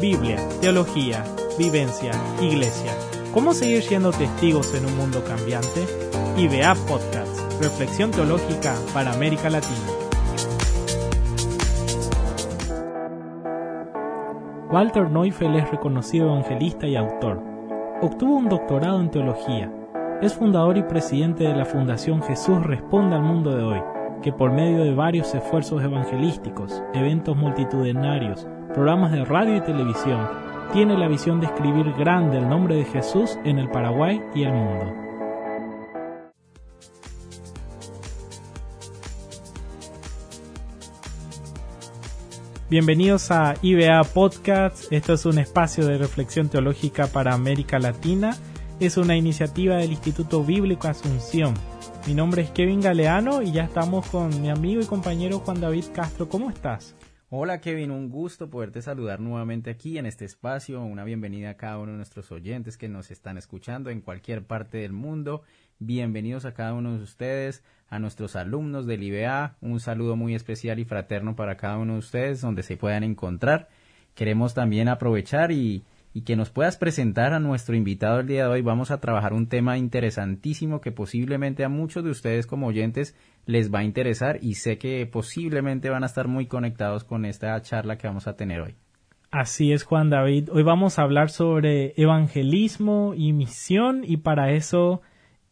Biblia, teología, vivencia, iglesia. ¿Cómo seguir siendo testigos en un mundo cambiante? IBA Podcast, Reflexión Teológica para América Latina. Walter Neufeld es reconocido evangelista y autor. Obtuvo un doctorado en teología. Es fundador y presidente de la Fundación Jesús Responde al Mundo de Hoy, que por medio de varios esfuerzos evangelísticos, eventos multitudinarios, programas de radio y televisión, tiene la visión de escribir grande el nombre de Jesús en el Paraguay y el mundo. Bienvenidos a IBA Podcast. Esto es un espacio de reflexión teológica para América Latina. Es una iniciativa del Instituto Bíblico Asunción. Mi nombre es Kevin Galeano y ya estamos con mi amigo y compañero Juan David Castro. ¿Cómo estás? Hola Kevin, un gusto poderte saludar nuevamente aquí en este espacio. Una bienvenida a cada uno de nuestros oyentes que nos están escuchando en cualquier parte del mundo. Bienvenidos a cada uno de ustedes, a nuestros alumnos del IBA. Un saludo muy especial y fraterno para cada uno de ustedes donde se puedan encontrar. Queremos también aprovechar y, y que nos puedas presentar a nuestro invitado el día de hoy. Vamos a trabajar un tema interesantísimo que posiblemente a muchos de ustedes como oyentes les va a interesar y sé que posiblemente van a estar muy conectados con esta charla que vamos a tener hoy. Así es, Juan David. Hoy vamos a hablar sobre evangelismo y misión y para eso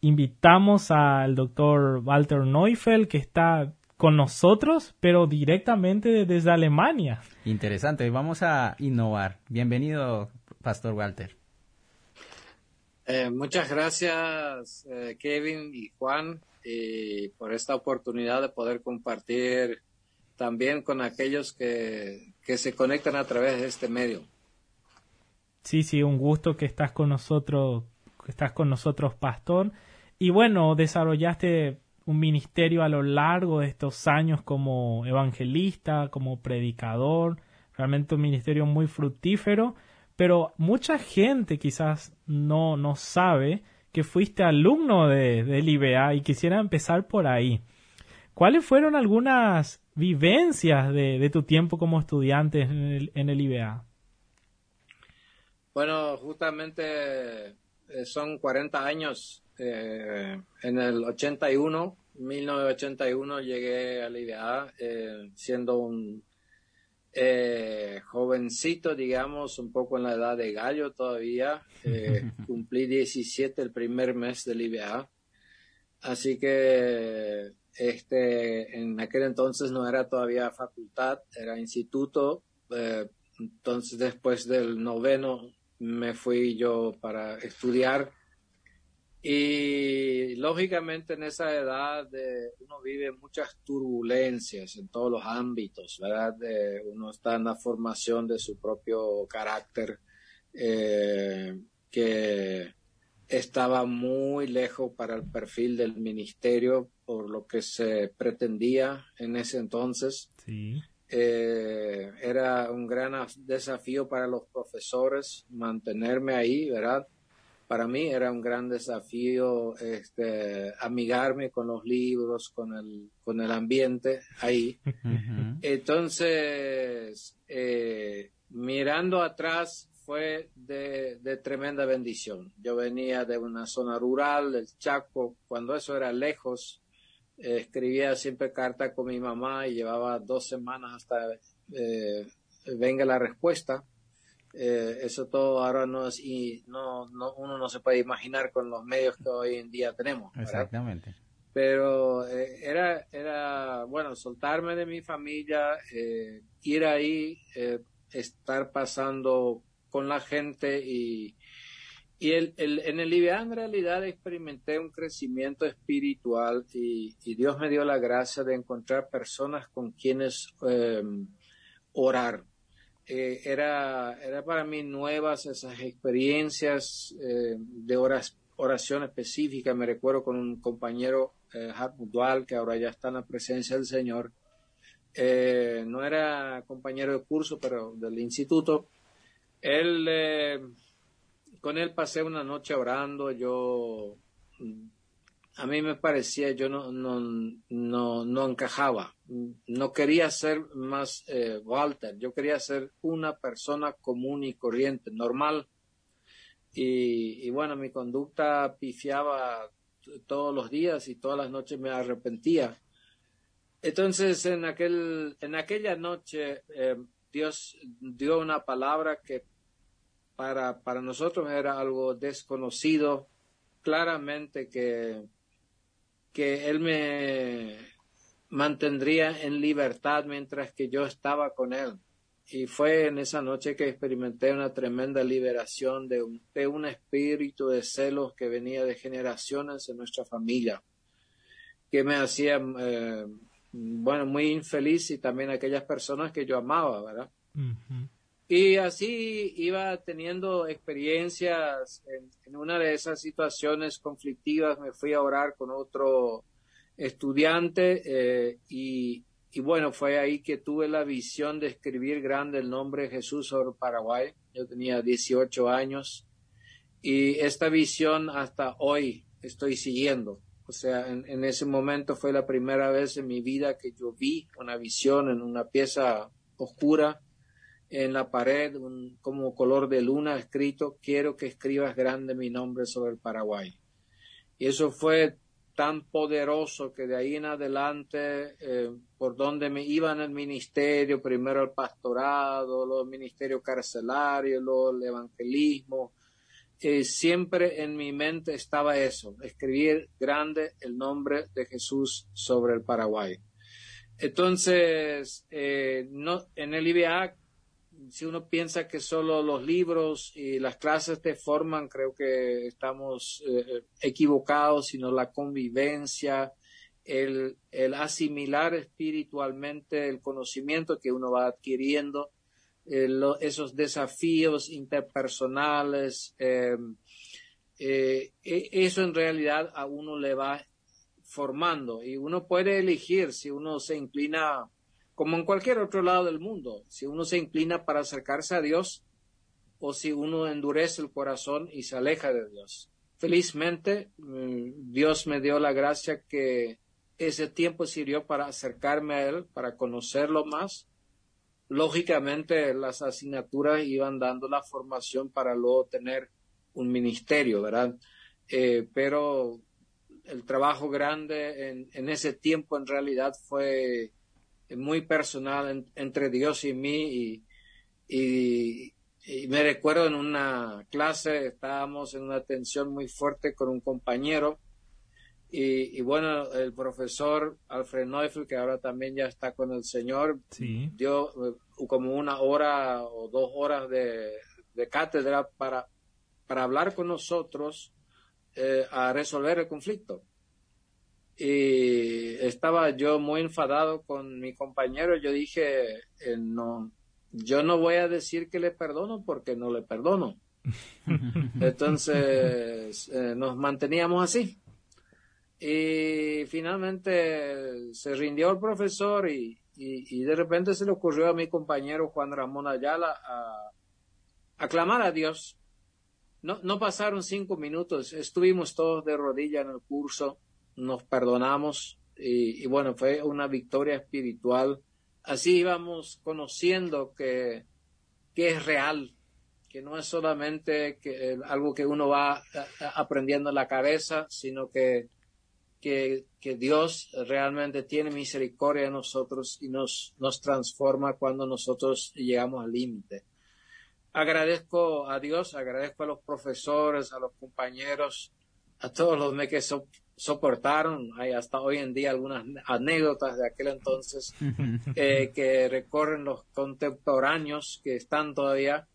invitamos al doctor Walter Neufeld, que está con nosotros, pero directamente desde Alemania. Interesante, vamos a innovar. Bienvenido, Pastor Walter. Eh, muchas gracias, eh, Kevin y Juan, por esta oportunidad de poder compartir también con aquellos que, que se conectan a través de este medio. Sí, sí, un gusto que estás con nosotros, que estás con nosotros, Pastor. Y bueno, desarrollaste un ministerio a lo largo de estos años como evangelista, como predicador, realmente un ministerio muy fructífero, pero mucha gente quizás no, no sabe que fuiste alumno de, del IBA y quisiera empezar por ahí. ¿Cuáles fueron algunas vivencias de, tu tiempo como estudiante en el, en el IBA? Bueno, justamente eh, son 40 años eh, en el 81, 1981 llegué a la IBA eh, siendo un eh, jovencito, digamos, un poco en la edad de gallo todavía. cumplí 17 el primer mes del IBA. Así que este, en aquel entonces no era todavía facultad, era instituto. entonces después del noveno me fui yo para estudiar y lógicamente en esa edad uno vive muchas turbulencias en todos los ámbitos, ¿verdad? uno está en la formación de su propio carácter eh, que estaba muy lejos para el perfil del ministerio por lo que se pretendía en ese entonces. Eh, era un gran desafío para los profesores mantenerme ahí, ¿verdad? Para mí era un gran desafío este, amigarme con los libros, con el, con el ambiente ahí. Entonces, eh, mirando atrás fue de, tremenda bendición. Yo venía de una zona rural, del Chaco, cuando eso era lejos, escribía siempre carta con mi mamá y llevaba dos semanas hasta eh, venga la respuesta. Eh, eso todo ahora no es y no, no, uno no se puede imaginar con los medios que hoy en día tenemos. Exactamente. Pero eh, era, era, bueno, soltarme de mi familia, eh, ir ahí, estar pasando con la gente y, y el, el, en el IBA en realidad experimenté un crecimiento espiritual y, y, Dios me dio la gracia de encontrar personas con quienes orar eh, era, era para mí nuevas esas experiencias eh, de horas, oración específica. Me recuerdo con un compañero, eh, Dual, que ahora ya está en la presencia del Señor. Eh, no era compañero de curso, pero del instituto. Él, con él pasé una noche orando. Yo a mí me parecía, yo no, no, no, no encajaba. No quería ser más eh, Walter, yo quería ser una persona común y corriente, normal. Y, y bueno, mi conducta pifiaba todos los días y todas las noches me arrepentía. Entonces, en, aquel, en aquella noche, eh, Dios dio una palabra que para, para nosotros era algo desconocido, claramente que, que Él me mantendría en libertad mientras que yo estaba con Él. Y fue en esa noche que experimenté una tremenda liberación de un, de un espíritu de celos que venía de generaciones en nuestra familia, que me hacía eh, bueno, muy infeliz y también aquellas personas que yo amaba, ¿verdad? Y así iba teniendo experiencias en, una de esas situaciones conflictivas, me fui a orar con otro estudiante eh, y, y, bueno, fue ahí que tuve la visión de escribir grande el nombre de Jesús sobre Paraguay. Yo tenía 18 años y esta visión hasta hoy estoy siguiendo. O sea, en, ese momento fue la primera vez en mi vida que yo vi una visión en una pieza oscura en la pared, como color de luna escrito, quiero que escribas grande mi nombre sobre el Paraguay. Y eso fue tan poderoso que de ahí en adelante, eh, por donde me iba en el ministerio, primero el pastorado, luego el ministerio carcelario, luego el evangelismo, eh, siempre en mi mente estaba eso, escribir grande el nombre de Jesús sobre el Paraguay. Entonces, eh, no, en el IBA, si uno piensa que solo los libros y las clases te forman, creo que estamos eh, equivocados, sino la convivencia, el, el asimilar espiritualmente el conocimiento que uno va adquiriendo eh, esos desafíos interpersonales, em, eh, e, eso en realidad a uno le va formando y uno puede elegir si uno se inclina, como en cualquier otro lado del mundo, si uno se inclina para acercarse a Dios o si uno endurece el corazón y se aleja de Dios. Felizmente, mm, Dios me dio la gracia que ese tiempo sirvió para acercarme a Él, para conocerlo más lógicamente las asignaturas iban dando la formación para luego tener un ministerio, ¿verdad? Eh, pero el trabajo grande en, en, ese tiempo en realidad fue muy personal entre Dios y mí y, y, me recuerdo en una clase estábamos en una tensión muy fuerte con un compañero y, bueno, el profesor Alfred Neufel, que ahora también ya está con el Señor, dio eh, como una hora o dos horas de, cátedra para, para hablar con nosotros eh, a resolver el conflicto. Y estaba yo muy enfadado con mi compañero. Yo dije, eh, no, yo no voy a decir que le perdono porque no le perdono. Entonces nos manteníamos así. Y finalmente se rindió el profesor y, y, de repente se le ocurrió a mi compañero Juan Ramón Ayala a, aclamar a Dios. No, no pasaron cinco minutos, estuvimos todos de rodilla en el curso, nos perdonamos y, bueno, fue una victoria espiritual. Así íbamos conociendo que, que es real, que no es solamente que, algo que uno va aprendiendo en la cabeza, sino que que, Dios realmente tiene misericordia de nosotros y nos, nos transforma cuando nosotros llegamos al límite. Agradezco a Dios, agradezco a los profesores, a los compañeros, a todos los que soportaron. Hay hasta hoy en día algunas anécdotas de aquel entonces eh, que recorren los contemporáneos que están todavía.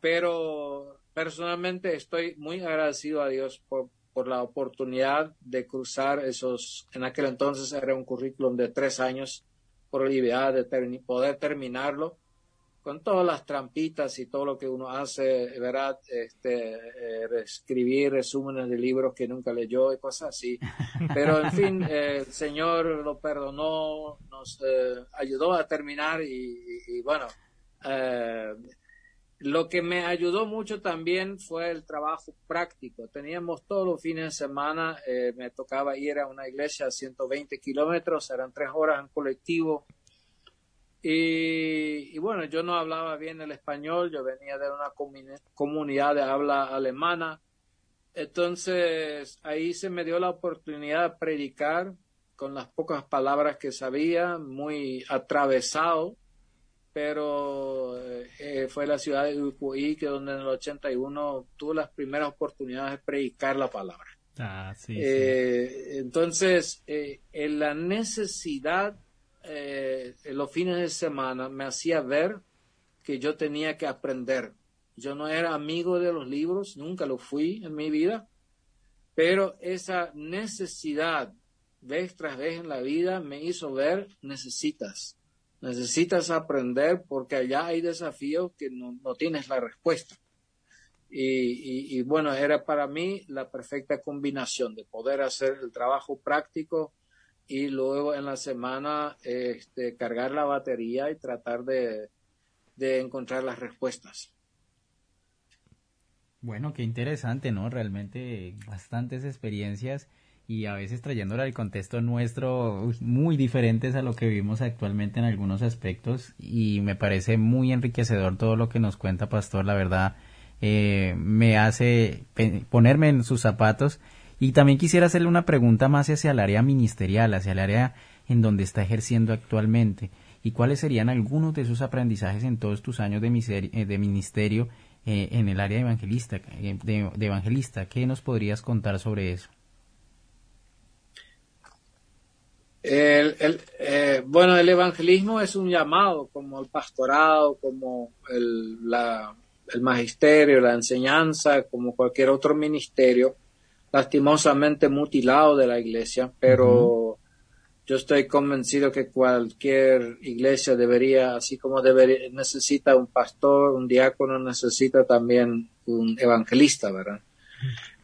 Pero personalmente estoy muy agradecido a Dios por, por la oportunidad de cruzar esos, en aquel entonces era un currículum de tres años, por la idea de poder terminarlo con todas las trampitas y todo lo que uno hace, ¿verdad? Este, eh, escribir resúmenes de libros que nunca leyó y cosas así. Pero, en fin, el Señor lo perdonó, nos eh, ayudó a terminar y, y bueno, eh, lo que me ayudó mucho también fue el trabajo práctico. Teníamos todos los fines de semana, eh, me tocaba ir a una iglesia a 120 kilómetros, eran tres horas en colectivo. Y, bueno, yo no hablaba bien el español, yo venía de una comunidad de habla alemana. Entonces ahí se me dio la oportunidad de predicar con las pocas palabras que sabía, muy atravesado pero eh, fue la ciudad de Uruguay que donde en el 81 tuvo las primeras oportunidades de predicar la palabra. Ah, sí, eh, Entonces, eh, en la necesidad en los fines de semana me hacía ver que yo tenía que aprender. Yo no era amigo de los libros, nunca lo fui en mi vida, pero esa necesidad vez tras vez en la vida me hizo ver, necesitas, Necesitas aprender porque allá hay desafíos que no, tienes la respuesta. Y, bueno, era para mí la perfecta combinación de poder hacer el trabajo práctico y luego en la semana este, cargar la batería y tratar de, de encontrar las respuestas. Bueno, qué interesante, ¿no? Realmente bastantes experiencias y a veces trayéndola al contexto nuestro muy diferentes a lo que vivimos actualmente en algunos aspectos y me parece muy enriquecedor todo lo que nos cuenta Pastor, la verdad eh, me hace ponerme en sus zapatos y también quisiera hacerle una pregunta más hacia el área ministerial, hacia el área en donde está ejerciendo actualmente y cuáles serían algunos de sus aprendizajes en todos tus años de, eh, ministerio eh, en el área evangelista, de evangelista. ¿Qué nos podrías contar sobre eso? El, eh, bueno, el evangelismo es un llamado como el pastorado, como el magisterio, la enseñanza, como cualquier otro ministerio, lastimosamente mutilado de la iglesia, pero yo estoy convencido que cualquier iglesia debería, así como debería, necesita un pastor, un diácono, necesita también un evangelista, ¿verdad?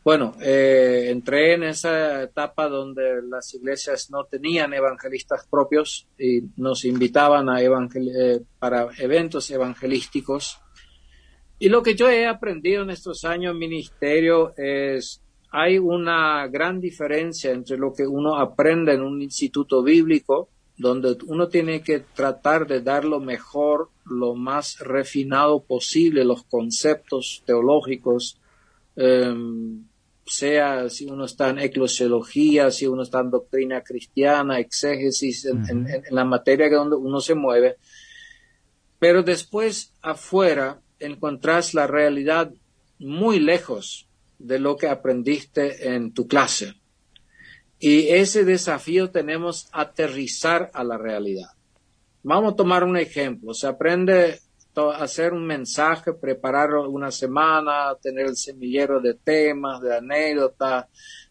Bueno, eh, entré en esa etapa donde las iglesias no tenían evangelistas propios y nos invitaban a eh, para eventos evangelísticos. Y lo que yo he aprendido en estos años ministerio es hay una gran diferencia entre lo que uno aprende en un instituto bíblico, donde uno tiene que tratar de dar lo mejor, lo más refinado posible, los conceptos teológicos, em, sea si uno está en eclesiología, si uno está en doctrina cristiana, exégesis, en, la materia que donde uno se mueve. Pero después afuera encontrás la realidad muy lejos de lo que aprendiste en tu clase. Y ese desafío tenemos aterrizar a la realidad. Vamos a tomar un ejemplo. Se aprende hacer un mensaje, prepararlo una semana, tener el semillero de temas, de anécdotas,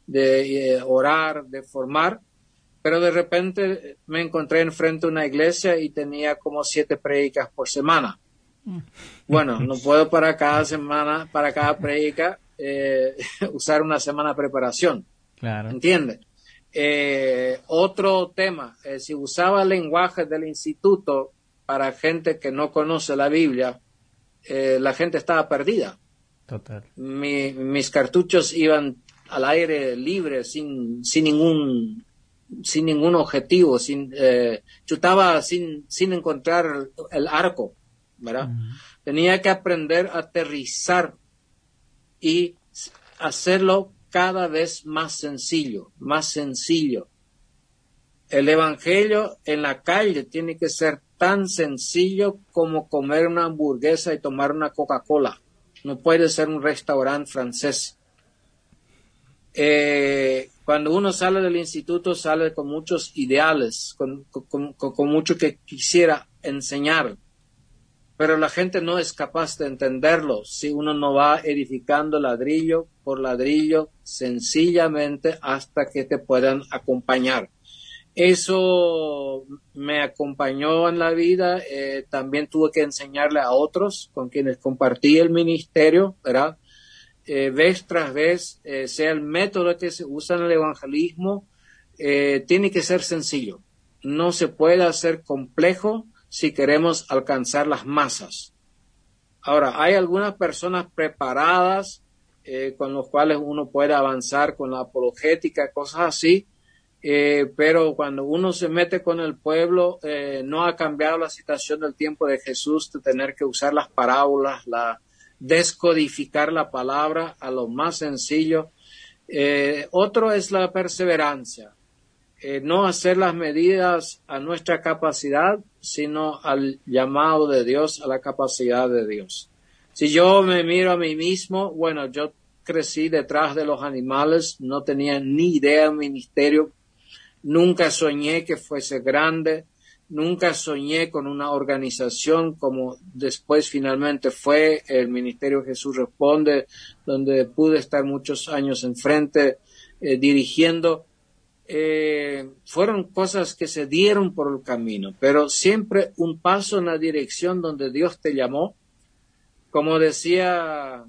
de eh, orar, de formar. Pero de repente me encontré enfrente de una iglesia y tenía como siete predicas por semana. Mm. Bueno, no puedo para cada semana, para cada predica, eh, usar una semana de preparación. Claro. ¿Entiendes? Eh, otro tema, si usaba lenguaje del instituto, para gente que no conoce la Biblia, eh, la gente estaba perdida. Total. mis cartuchos iban al aire libre, sin, sin ningún sin ningún objetivo, sin eh, chutaba sin, sin encontrar el arco, ¿verdad? Tenía que aprender a aterrizar y hacerlo cada vez más sencillo, más sencillo. El evangelio en la calle tiene que ser tan sencillo como comer una hamburguesa y tomar una Coca-Cola. No puede ser un restaurante francés. Eh, cuando uno sale del instituto sale con muchos ideales, con, mucho que quisiera enseñar, pero la gente no es capaz de entenderlo si uno no va edificando ladrillo por ladrillo sencillamente hasta que te puedan acompañar. Eso me acompañó en la vida. Eh, también tuve que enseñarle a otros con quienes compartí el ministerio, ¿verdad? Eh, vez tras vez, eh, sea el método que se usa en el evangelismo, tiene que ser sencillo. No se puede hacer complejo si queremos alcanzar las masas. Ahora, hay algunas personas preparadas eh, con los cuales uno puede avanzar con la apologética, cosas así, eh, pero cuando uno se mete con el pueblo, eh, no ha cambiado la situación del tiempo de Jesús de tener que usar las parábolas, la descodificar la palabra a lo más sencillo. otro es la perseverancia. No hacer las medidas a nuestra capacidad, sino al llamado de Dios, a la capacidad de Dios. Si yo me miro a mí mismo, bueno, yo crecí detrás de los animales, no tenía ni idea del ministerio, nunca soñé que fuese grande, nunca soñé con una organización como después finalmente fue el Ministerio Jesús Responde, donde pude estar muchos años enfrente eh, dirigiendo eh, fueron cosas que se dieron por el camino, pero siempre un paso en la dirección donde Dios te llamó. Como decía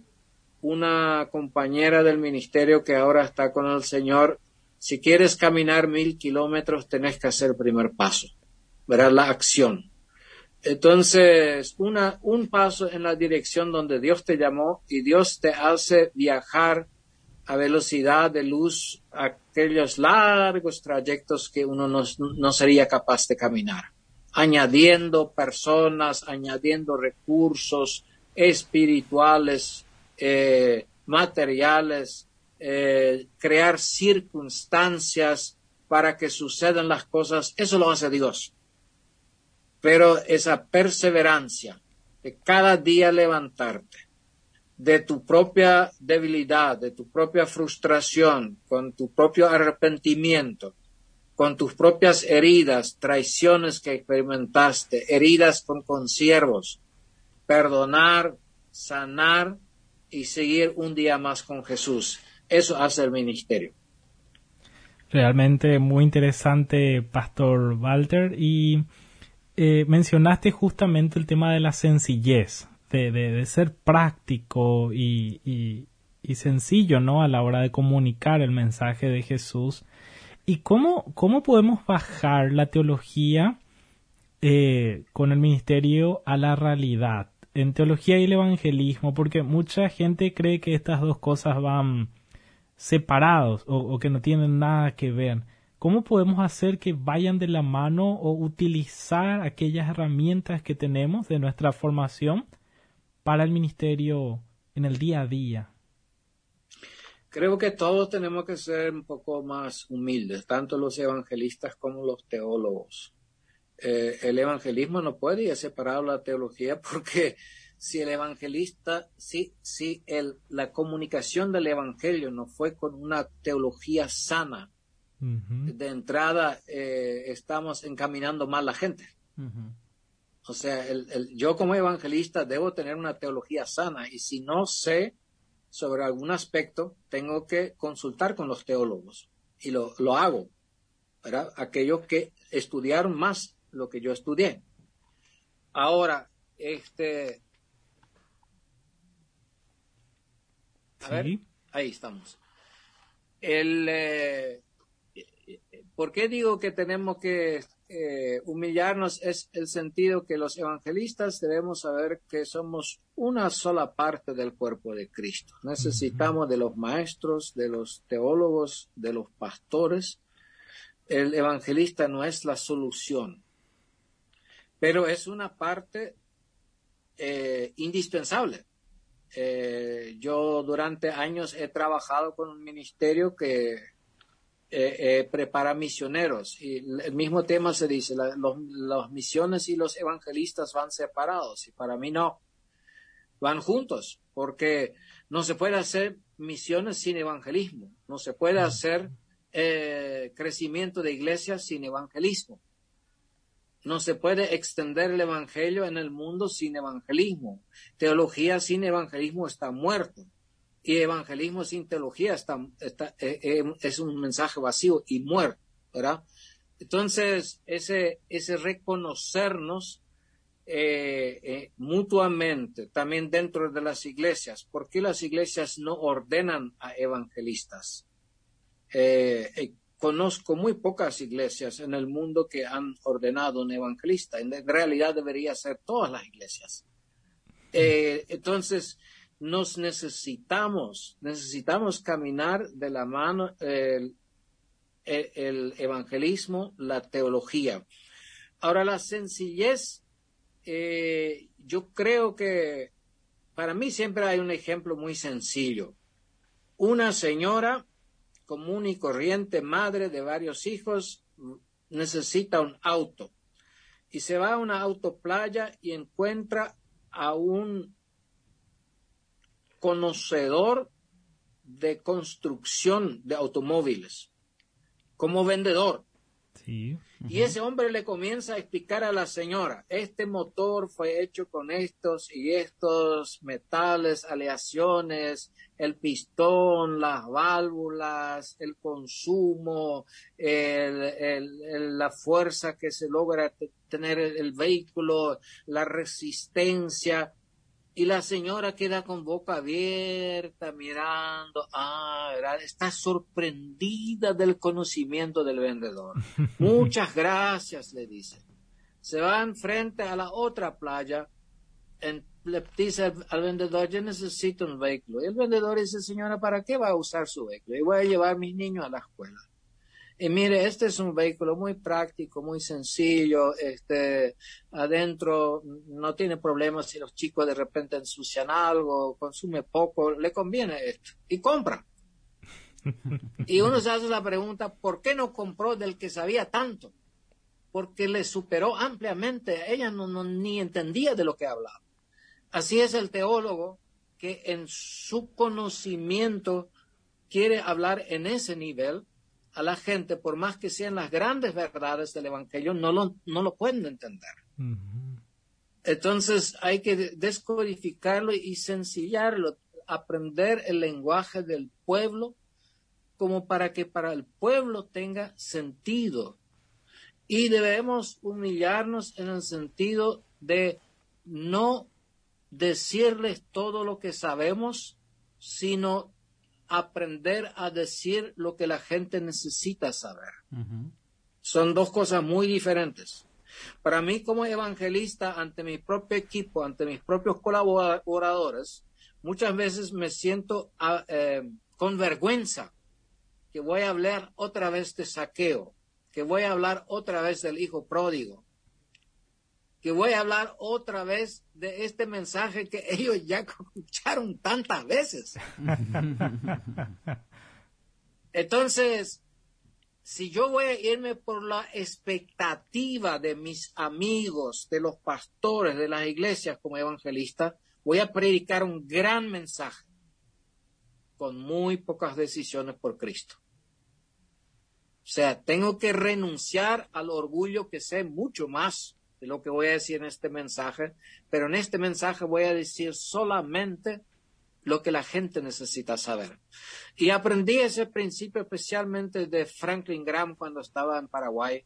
una compañera del ministerio que ahora está con el Señor, si quieres caminar mil kilómetros, tenés que hacer el primer paso, verás la acción. Entonces, una, un paso en la dirección donde Dios te llamó y Dios te hace viajar a velocidad de luz aquellos largos trayectos que uno no, sería capaz de caminar, añadiendo personas, añadiendo recursos espirituales, eh, materiales, eh, crear circunstancias para que sucedan las cosas, eso lo hace Dios. Pero esa perseverancia de cada día levantarte, de tu propia debilidad, de tu propia frustración, con tu propio arrepentimiento, con tus propias heridas, traiciones que experimentaste, heridas con consiervos, perdonar, sanar y seguir un día más con Jesús. Eso hace el ministerio. Realmente muy interesante, Pastor Walter. Y eh, mencionaste justamente el tema de la sencillez de, ser práctico y, sencillo, ¿no? A la hora de comunicar el mensaje de Jesús. ¿Y cómo, cómo podemos bajar la teología eh, con el ministerio a la realidad? En teología y el evangelismo, porque mucha gente cree que estas dos cosas van separados o que no tienen nada que ver. ¿Cómo podemos hacer que vayan de la mano o utilizar aquellas herramientas que tenemos de nuestra formación para el ministerio en el día a día? Creo que todos tenemos que ser un poco más humildes, tanto los evangelistas como los teólogos. Eh, el evangelismo no puede ir separado de la teología porque si el evangelista, si, si el, la comunicación del evangelio no fue con una teología sana, de entrada eh, estamos encaminando mal la gente. O sea, el, yo como evangelista debo tener una teología sana y si no sé sobre algún aspecto, tengo que consultar con los teólogos y lo, lo hago, ¿verdad? Aquellos que estudiaron más lo que yo estudié. Ahora, este... A ver, ahí estamos. El, eh, ¿Por qué digo que tenemos que eh, humillarnos es el sentido que los evangelistas debemos saber que somos una sola parte del cuerpo de Cristo. Necesitamos de los maestros, de los teólogos, de los pastores. El evangelista no es la solución, pero es una parte eh, indispensable. Eh, yo durante años he trabajado con un ministerio que eh, eh, prepara misioneros. Y el mismo tema se dice, las misiones y los evangelistas van separados y para mí no, van juntos, porque no se puede hacer misiones sin evangelismo, no se puede hacer eh, crecimiento de iglesias sin evangelismo. No se puede extender el evangelio en el mundo sin evangelismo. Teología sin evangelismo está muerto y evangelismo sin teología está, eh, eh, es un mensaje vacío y muerto, ¿verdad? Entonces, ese, ese reconocernos eh, mutuamente, también dentro de las iglesias, ¿por qué las iglesias no ordenan a evangelistas? conozco muy pocas iglesias en el mundo que han ordenado un evangelista. En realidad debería ser todas las iglesias Eh, entonces, nos necesitamos, necesitamos caminar de la mano el, evangelismo, la teología. Ahora, la sencillez, eh, yo creo que para mí siempre hay un ejemplo muy sencillo. Una señora común y corriente, madre de varios hijos, necesita un auto y se va a una autoplaya y encuentra a un conocedor de construcción de automóviles como vendedor. Y ese hombre le comienza a explicar a la señora, este motor fue hecho con estos y estos metales, aleaciones, el pistón, las válvulas, el consumo, la fuerza que se logra tener el vehículo, la resistencia y la señora queda con boca abierta, mirando, ah, está sorprendida del conocimiento del vendedor. Muchas gracias, le dice. Se van frente a la otra playa, le dice al, vendedor, yo necesito un vehículo. Y el vendedor dice, señora, ¿para qué va a usar su vehículo? Y voy a llevar a mis niños a la escuela. Y mire, este es un vehículo muy práctico, muy sencillo, este, adentro no tiene problemas si los chicos de repente ensucian algo, consume poco, le conviene esto. Y compra. Y uno se hace la pregunta, ¿por qué no compró del que sabía tanto? Porque le superó ampliamente, ella no, no, ni entendía de lo que hablaba. Así es el teólogo que en su conocimiento quiere hablar en ese nivel a la gente, por más que sean las grandes verdades del Evangelio, no lo, no lo pueden entender. Entonces hay que descodificarlo y sencillarlo, aprender el lenguaje del pueblo como para que para el pueblo tenga sentido. Y debemos humillarnos en el sentido de no decirles todo lo que sabemos, sino aprender a decir lo que la gente necesita saber. Son dos cosas muy diferentes. Para mí como evangelista, ante mi propio equipo, ante mis propios colaboradores, muchas veces me siento ah, eh, con vergüenza que voy a hablar otra vez de saqueo, que voy a hablar otra vez del hijo pródigo, que voy a hablar otra vez de este mensaje que ellos ya escucharon tantas veces. Entonces, si yo voy a irme por la expectativa de mis amigos, de los pastores, de las iglesias como evangelista, voy a predicar un gran mensaje con muy pocas decisiones por Cristo. O sea, tengo que renunciar al orgullo que sé mucho más lo que voy a decir en este mensaje, pero en este mensaje voy a decir solamente lo que la gente necesita saber. Y aprendí ese principio especialmente de Franklin Graham cuando estaba en Paraguay.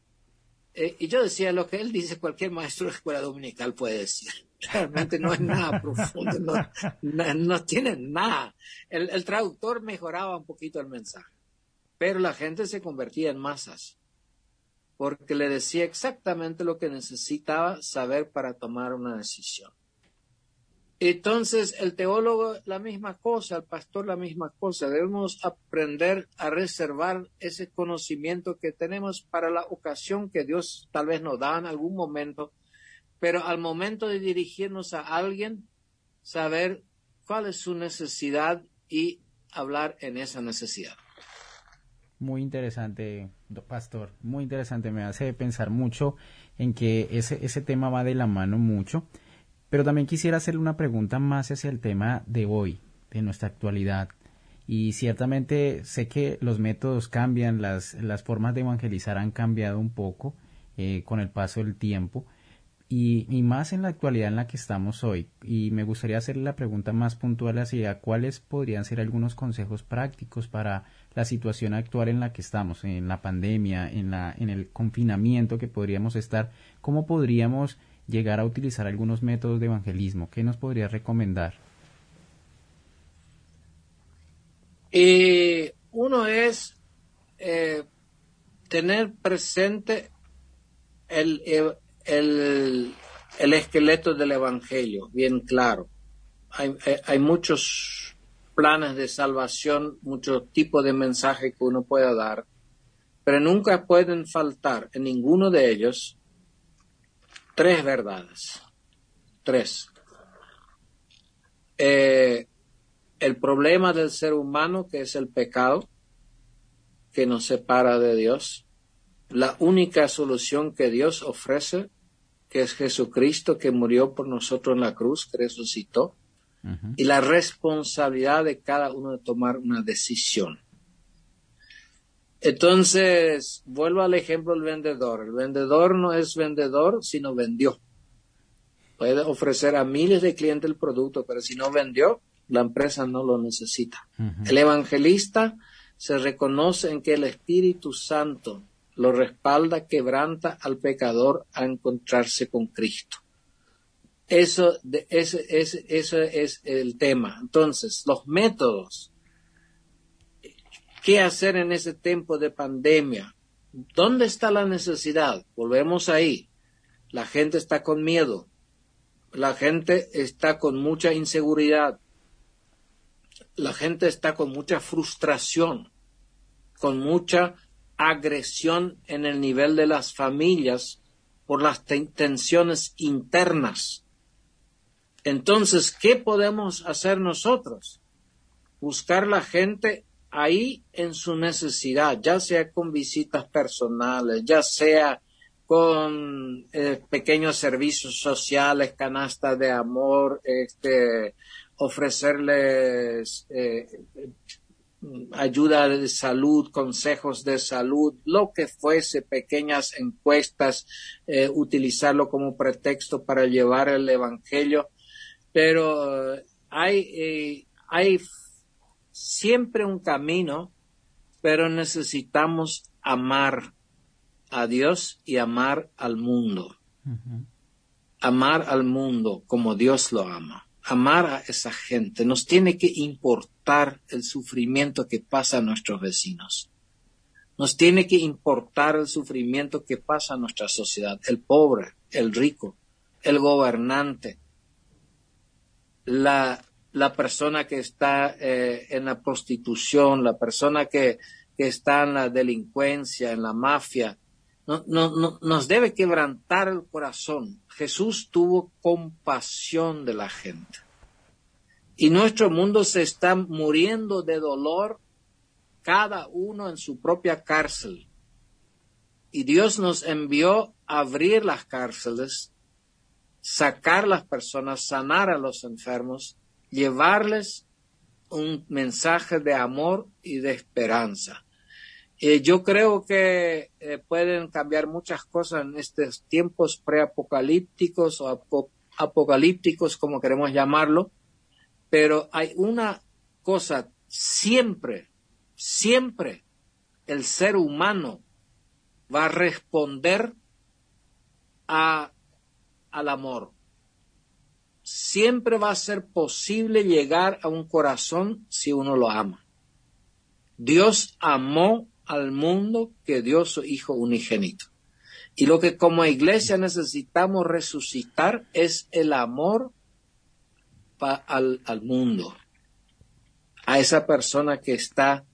Eh, y yo decía lo que él dice, cualquier maestro de escuela dominical puede decir. Realmente no es nada profundo, no, tiene nada. el traductor mejoraba un poquito el mensaje, pero la gente se convertía en masas porque le decía exactamente lo que necesitaba saber para tomar una decisión. Entonces, el teólogo la misma cosa, el pastor la misma cosa. Debemos aprender a reservar ese conocimiento que tenemos para la ocasión que Dios tal vez nos da en algún momento, pero al momento de dirigirnos a alguien, saber cuál es su necesidad y hablar en esa necesidad. Muy interesante, pastor, muy interesante. Me hace pensar mucho en que ese, ese tema va de la mano mucho. Pero también quisiera hacerle una pregunta más hacia el tema de hoy, de nuestra actualidad. Y ciertamente sé que los métodos cambian, las, las formas de evangelizar han cambiado un poco eh, con el paso del tiempo y, y, más en la actualidad en la que estamos hoy. Y me gustaría hacerle la pregunta más puntual hacia cuáles podrían ser algunos consejos prácticos para la situación actual en la que estamos, en la pandemia, en, la, en el confinamiento que podríamos estar, ¿cómo podríamos llegar a utilizar algunos métodos de evangelismo? ¿Qué nos podría recomendar? Eh, uno es eh, tener presente el, el, el esqueleto del Evangelio, bien claro. hay, hay muchos planes de salvación, muchos tipos de mensajes que uno pueda dar, pero nunca pueden faltar en ninguno de ellos tres verdades. Tres. Eh, el problema del ser humano, que es el pecado, que nos separa de Dios. La única solución que Dios ofrece, que es Jesucristo, que murió por nosotros en la cruz, que resucitó y la responsabilidad de cada uno de tomar una decisión. Entonces, vuelvo al ejemplo del vendedor. El vendedor no es vendedor, sino vendió. Puede ofrecer a miles de clientes el producto, pero si no vendió, la empresa no lo necesita. El evangelista se reconoce en que el Espíritu Santo lo respalda, quebranta al pecador a encontrarse con Cristo. Eso, es el tema. Entonces, los métodos. ¿Qué hacer en ese tiempo de pandemia? ¿Dónde está la necesidad? Volvemos ahí. La gente está con miedo. La gente está con mucha inseguridad. La gente está con mucha frustración, con mucha agresión en el nivel de las familias por las tensiones internas entonces, ¿qué podemos hacer nosotros? Buscar la gente ahí en su necesidad, ya sea con visitas personales, ya sea con eh, pequeños servicios sociales, canastas de amor, este, ofrecerles eh, ayuda de salud, consejos de salud, lo que fuese, pequeñas encuestas, eh, utilizarlo como pretexto para llevar el Evangelio pero hay, eh, hay siempre un camino, pero necesitamos amar a Dios y amar al mundo. Amar al mundo como Dios lo ama. Amar a esa gente. Nos tiene que importar el sufrimiento que pasa a nuestros vecinos. Nos tiene que importar el sufrimiento que pasa a nuestra sociedad. El pobre, el rico, el gobernante, la, la persona que está eh, en la prostitución, la persona que, que, está en la delincuencia, en la mafia, no, no, nos debe quebrantar el corazón. Jesús tuvo compasión de la gente. Y nuestro mundo se está muriendo de dolor, cada uno en su propia cárcel. Y Dios nos envió a abrir las cárceles sacar las personas, sanar a los enfermos, llevarles un mensaje de amor y de esperanza. Eh, yo creo que eh, pueden cambiar muchas cosas en estos tiempos preapocalípticos o apocalípticos, como queremos llamarlo, pero hay una cosa, siempre, siempre el ser humano va a responder a al amor. Siempre va a ser posible llegar a un corazón si uno lo ama. Dios amó al mundo que dio su Hijo unigénito. Y lo que como iglesia necesitamos resucitar es el amor al, al mundo, a esa persona que está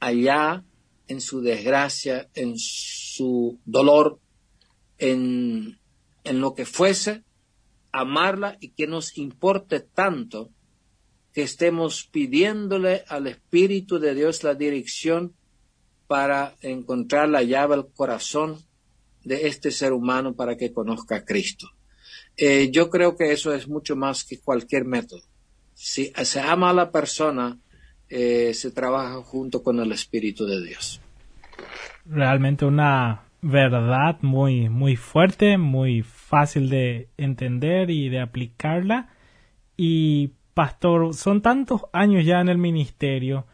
allá en su desgracia, en su dolor, en en lo que fuese, amarla y que nos importe tanto que estemos pidiéndole al Espíritu de Dios la dirección para encontrar la llave al corazón de este ser humano para que conozca a Cristo. Eh, yo creo que eso es mucho más que cualquier método. Si se ama a la persona, eh, se trabaja junto con el Espíritu de Dios. Realmente una verdad muy, muy fuerte, muy fácil de entender y de aplicarla. Y, pastor, son tantos años ya en el ministerio.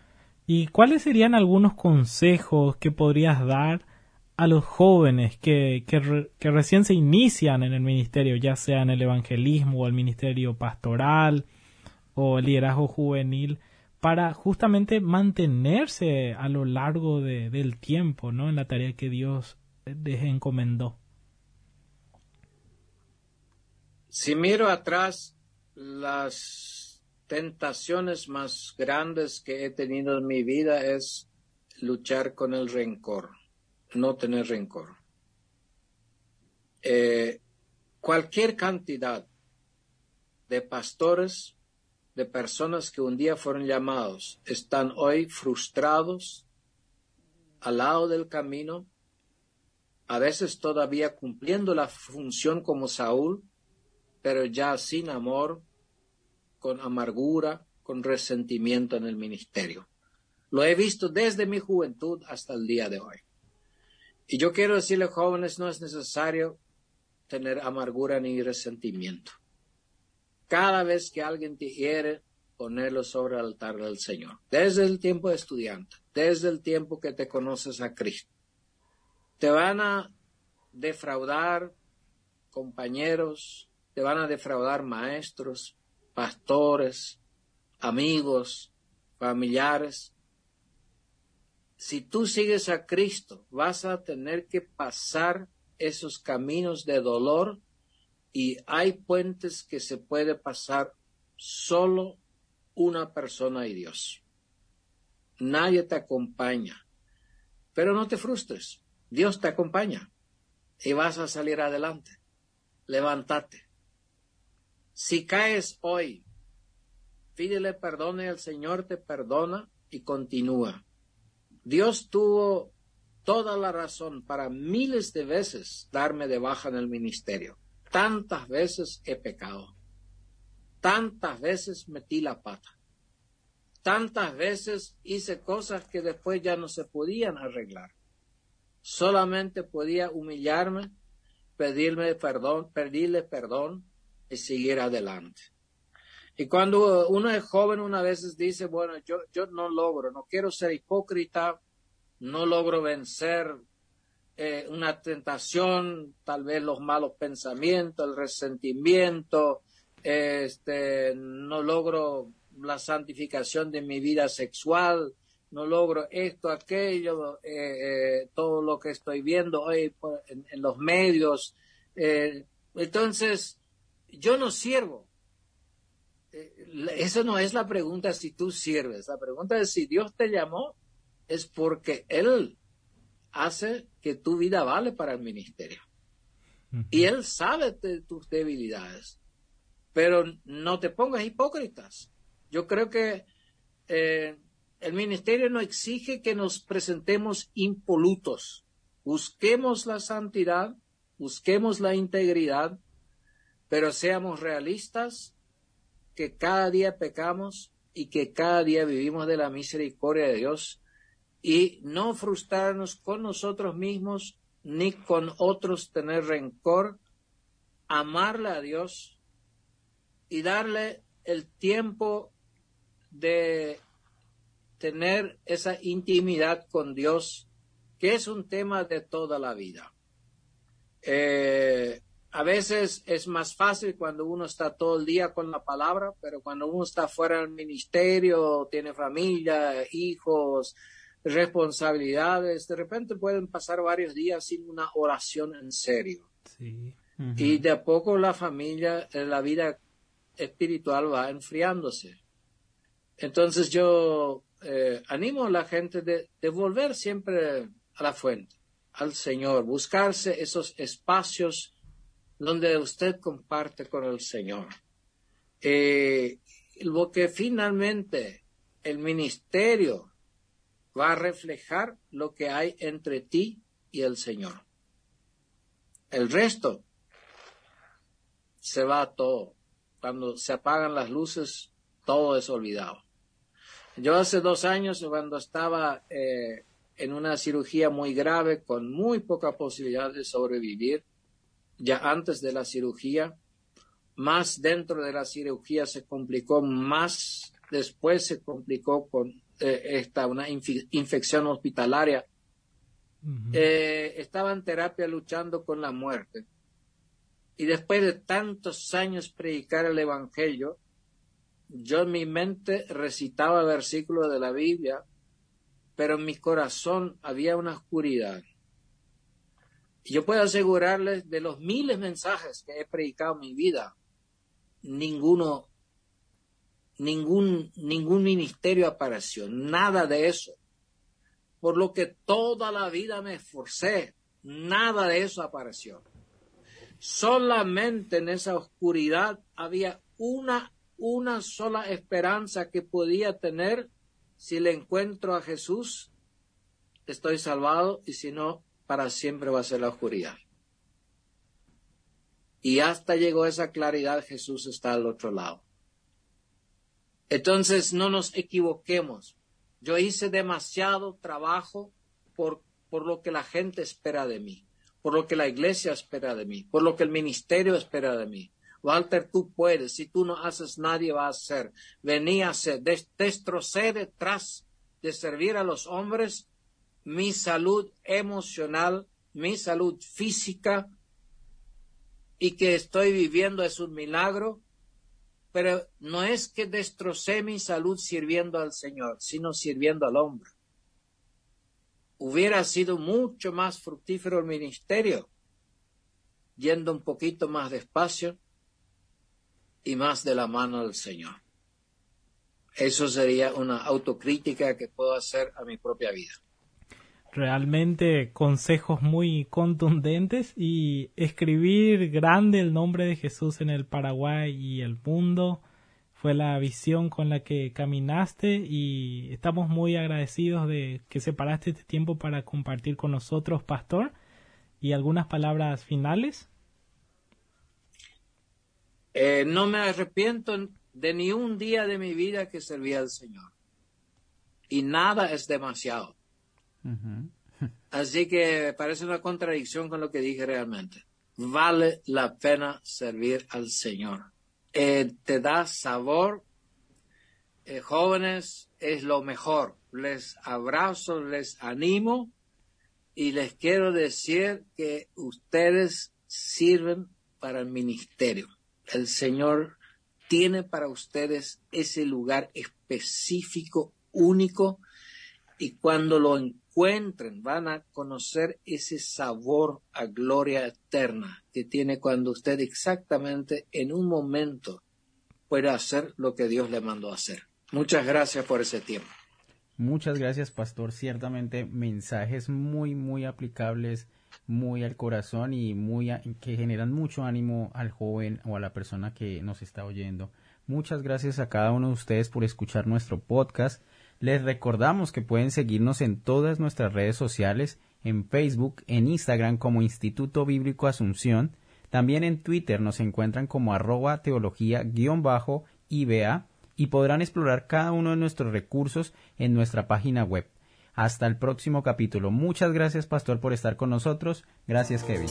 ¿Y cuáles serían algunos consejos que podrías dar a los jóvenes que, que, recién se inician en el ministerio, ya sea en el evangelismo o el ministerio pastoral o el liderazgo juvenil, para justamente mantenerse a lo largo del tiempo, ¿no? En la tarea que Dios les encomendó. Si miro atrás las tentaciones más grandes que he tenido en mi vida es luchar con el rencor, no tener rencor. Eh, cualquier cantidad de pastores, de personas que un día fueron llamados, están hoy frustrados al lado del camino, a veces todavía cumpliendo la función como Saúl, pero ya sin amor, con amargura, con resentimiento en el ministerio. Lo he visto desde mi juventud hasta el día de hoy. Y yo quiero decirle, jóvenes, no es necesario tener amargura ni resentimiento. Cada vez que alguien te hiere, ponerlo sobre el altar del Señor. Desde el tiempo de estudiante, desde el tiempo que te conoces a Cristo. Te van a defraudar compañeros, te van a defraudar maestros, pastores, amigos, familiares. Si tú sigues a Cristo, vas a tener que pasar esos caminos de dolor y hay puentes que se puede pasar solo una persona y Dios. Nadie te acompaña. Pero no te frustres. Dios te acompaña y vas a salir adelante. Levántate. Si caes hoy, pídele perdón y el Señor te perdona y continúa. Dios tuvo toda la razón para miles de veces darme de baja en el ministerio. Tantas veces he pecado. Tantas veces metí la pata. Tantas veces hice cosas que después ya no se podían arreglar. Solamente podía humillarme, pedirme perdón, pedirle perdón y seguir adelante. Y cuando uno es joven, una veces dice, bueno, yo, yo no logro, no quiero ser hipócrita, no logro vencer eh, una tentación, tal vez los malos pensamientos, el resentimiento, este, no logro la santificación de mi vida sexual, no logro esto, aquello, eh, eh, todo lo que estoy viendo hoy en, en los medios. entonces, yo no sirvo. Eh, eso no es la pregunta si tú sirves. La pregunta es si Dios te llamó, es porque Él hace que tu vida vale para el ministerio. Y Él sabe de tus debilidades. Pero no te pongas hipócritas. Yo creo que eh, el ministerio no exige que nos presentemos impolutos. Busquemos la santidad, busquemos la integridad, pero seamos realistas que cada día pecamos y que cada día vivimos de la misericordia de Dios y no frustrarnos con nosotros mismos ni con otros tener rencor, amarle a Dios y darle el tiempo de tener esa intimidad con Dios, que es un tema de toda la vida. Eh, a veces es más fácil cuando uno está todo el día con la palabra, pero cuando uno está fuera del ministerio, tiene familia, hijos, responsabilidades, de repente pueden pasar varios días sin una oración en serio. Y de a poco la familia, eh, la vida espiritual va enfriándose. Entonces yo eh, animo a la gente de, volver siempre a la fuente, al Señor, buscarse esos espacios donde usted comparte con el Señor. Eh, lo que finalmente el ministerio va a reflejar lo que hay entre ti y el Señor. El resto se va todo. Cuando se apagan las luces, todo es olvidado. Yo hace dos años, cuando estaba eh, en una cirugía muy grave, con muy poca posibilidad de sobrevivir, ya antes de la cirugía, más dentro de la cirugía se complicó, más después se complicó con eh, esta, una infección hospitalaria. Eh, estaba en terapia luchando con la muerte. Y después de tantos años predicar el Evangelio, yo en mi mente recitaba versículos de la Biblia, pero en mi corazón había una oscuridad. Yo puedo asegurarles de los miles de mensajes que he predicado en mi vida, ninguno ningún, ningún ministerio apareció, nada de eso. Por lo que toda la vida me esforcé, nada de eso apareció. Solamente en esa oscuridad había una, una sola esperanza que podía tener si le encuentro a Jesús, estoy salvado y si no, para siempre va a ser la oscuridad. Y hasta llegó esa claridad, Jesús está al otro lado. Entonces no nos equivoquemos. Yo hice demasiado trabajo por, por lo que la gente espera de mí, por lo que la iglesia espera de mí, por lo que el ministerio espera de mí. Walter, tú puedes. Si tú no haces, nadie va a hacer. Venía a ser, destrocé detrás de servir a los hombres mi salud emocional, mi salud física, y que estoy viviendo es un milagro, pero no es que destrocé mi salud sirviendo al Señor, sino sirviendo al hombre. Hubiera sido mucho más fructífero el ministerio, yendo un poquito más despacio y más de la mano del Señor. Eso sería una autocrítica que puedo hacer a mi propia vida realmente consejos muy contundentes y escribir grande el nombre de Jesús en el Paraguay y el mundo fue la visión con la que caminaste y estamos muy agradecidos de que separaste este tiempo para compartir con nosotros, pastor, y algunas palabras finales. Eh, no me arrepiento de ni un día de mi vida que serví al Señor. Y nada es demasiado. Así que parece una contradicción con lo que dije realmente. Vale la pena servir al Señor. Eh, te da sabor. Eh, jóvenes, es lo mejor. Les abrazo, les animo y les quiero decir que ustedes sirven para el ministerio. El Señor tiene para ustedes ese lugar específico, único, y cuando lo encuentren van a conocer ese sabor a gloria eterna que tiene cuando usted exactamente en un momento puede hacer lo que Dios le mandó a hacer. Muchas gracias por ese tiempo. Muchas gracias, pastor. Ciertamente mensajes muy, muy aplicables, muy al corazón y muy que generan mucho ánimo al joven o a la persona que nos está oyendo. Muchas gracias a cada uno de ustedes por escuchar nuestro podcast. Les recordamos que pueden seguirnos en todas nuestras redes sociales, en Facebook, en Instagram como Instituto Bíblico Asunción, también en Twitter nos encuentran como arroba teología-iba y podrán explorar cada uno de nuestros recursos en nuestra página web. Hasta el próximo capítulo. Muchas gracias, Pastor, por estar con nosotros. Gracias, Kevin.